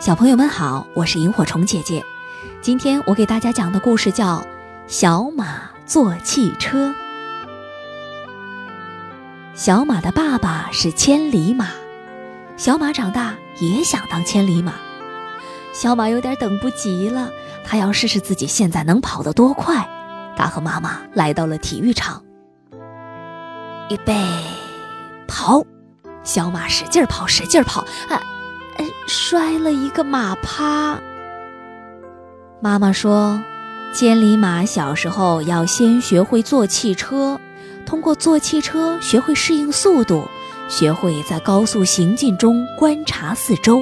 小朋友们好，我是萤火虫姐姐。今天我给大家讲的故事叫《小马坐汽车》。小马的爸爸是千里马，小马长大也想当千里马。小马有点等不及了，他要试试自己现在能跑得多快。他和妈妈来到了体育场，预备，跑！小马使劲跑，使劲跑，啊！摔了一个马趴。妈妈说，千里马小时候要先学会坐汽车，通过坐汽车学会适应速度，学会在高速行进中观察四周。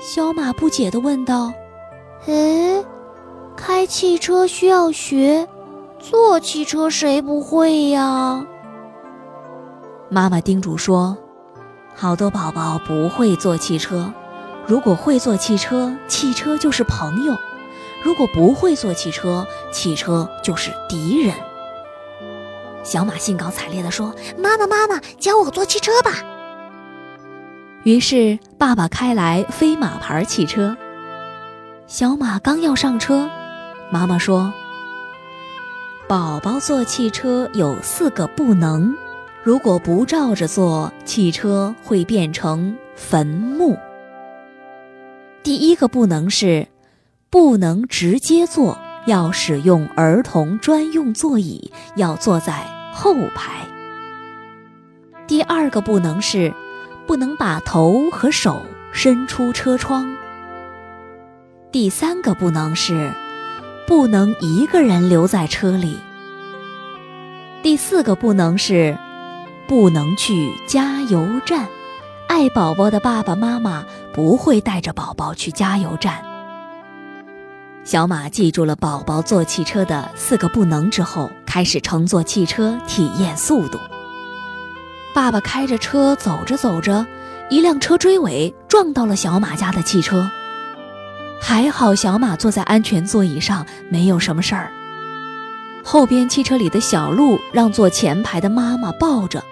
小马不解地问道：“哎，开汽车需要学，坐汽车谁不会呀？”妈妈叮嘱说。好多宝宝不会坐汽车，如果会坐汽车，汽车就是朋友；如果不会坐汽车，汽车就是敌人。小马兴高采烈地说：“妈妈，妈妈，教我坐汽车吧！”于是爸爸开来飞马牌汽车。小马刚要上车，妈妈说：“宝宝坐汽车有四个不能。”如果不照着做，汽车会变成坟墓。第一个不能是，不能直接坐，要使用儿童专用座椅，要坐在后排。第二个不能是，不能把头和手伸出车窗。第三个不能是，不能一个人留在车里。第四个不能是。不能去加油站，爱宝宝的爸爸妈妈不会带着宝宝去加油站。小马记住了宝宝坐汽车的四个不能之后，开始乘坐汽车体验速度。爸爸开着车走着走着，一辆车追尾撞到了小马家的汽车，还好小马坐在安全座椅上，没有什么事儿。后边汽车里的小鹿让坐前排的妈妈抱着。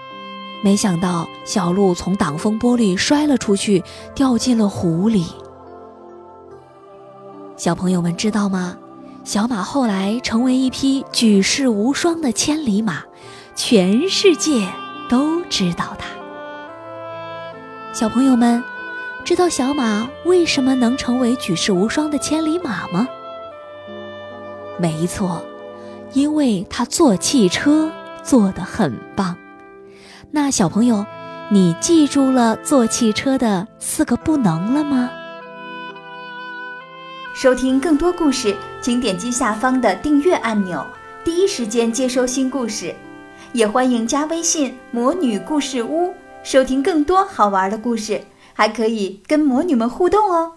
没想到小鹿从挡风玻璃摔了出去，掉进了湖里。小朋友们知道吗？小马后来成为一匹举世无双的千里马，全世界都知道它。小朋友们，知道小马为什么能成为举世无双的千里马吗？没错，因为它坐汽车坐得很棒。那小朋友，你记住了坐汽车的四个不能了吗？收听更多故事，请点击下方的订阅按钮，第一时间接收新故事。也欢迎加微信“魔女故事屋”，收听更多好玩的故事，还可以跟魔女们互动哦。